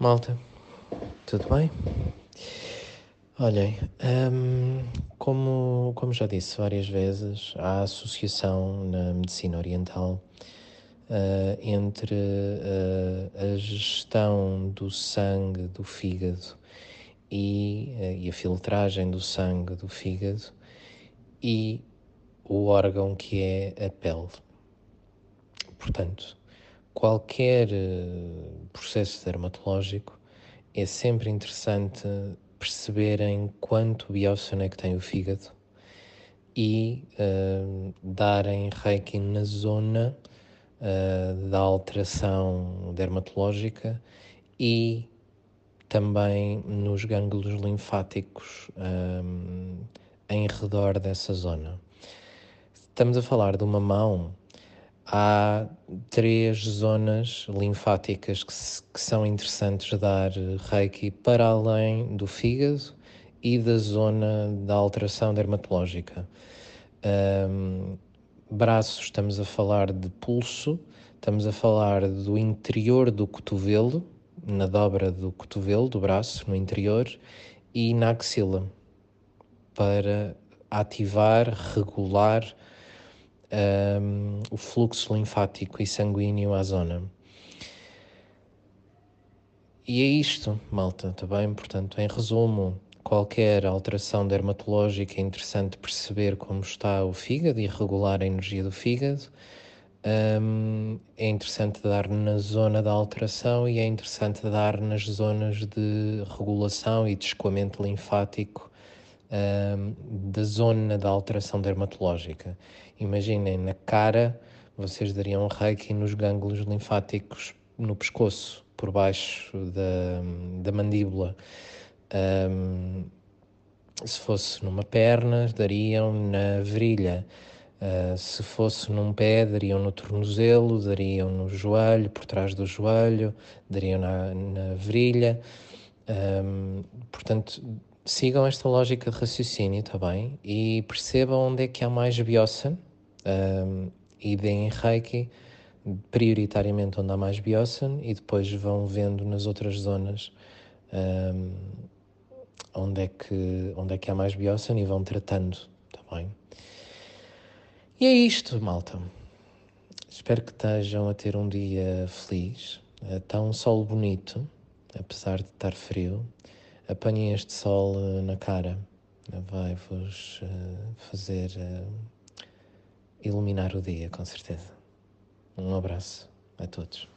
Malta, tudo bem? Olhem, hum, como, como já disse várias vezes, há associação na medicina oriental uh, entre uh, a gestão do sangue do fígado e, uh, e a filtragem do sangue do fígado e o órgão que é a pele. Portanto, qualquer processo dermatológico é sempre interessante perceberem quanto bióssano é que tem o fígado e uh, darem reiki na zona uh, da alteração dermatológica e também nos gânglios linfáticos um, em redor dessa zona. Estamos a falar de uma mão há três zonas linfáticas que, se, que, são interessantes dar reiki para além do fígado e da zona da alteração dermatológica. Um, braços, estamos a falar de pulso, estamos a falar do interior do cotovelo, na dobra do cotovelo, do braço, no interior, e na axila, para ativar, regular um, o fluxo linfático e sanguíneo à zona. E é isto, malta, está bem? Portanto, em resumo, qualquer alteração dermatológica é interessante perceber como está o fígado e regular a energia do fígado. Um, é interessante dar na zona da alteração e é interessante dar nas zonas de regulação e de escoamento linfático da zona da alteração dermatológica. Imaginem, na cara, vocês dariam reiki nos gânglios linfáticos no pescoço, por baixo da, da mandíbula. Um, se fosse numa perna, dariam na virilha. Uh, se fosse num pé, dariam no tornozelo, dariam no joelho, por trás do joelho, dariam na, na virilha. Um, portanto, sigam esta lógica de raciocínio, está bem? E percebam onde é que há mais biossan um, e deem reiki prioritariamente onde há mais biossan e depois vão vendo nas outras zonas um, onde, é que, onde é que há mais biossan e vão tratando, está bem? E é isto, malta. Espero que estejam a ter um dia feliz. Está um sol bonito, apesar de estar frio apanhem este sol uh, na cara, vai-vos uh, fazer uh, iluminar o dia, com certeza. Um abraço a todos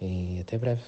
e até breve.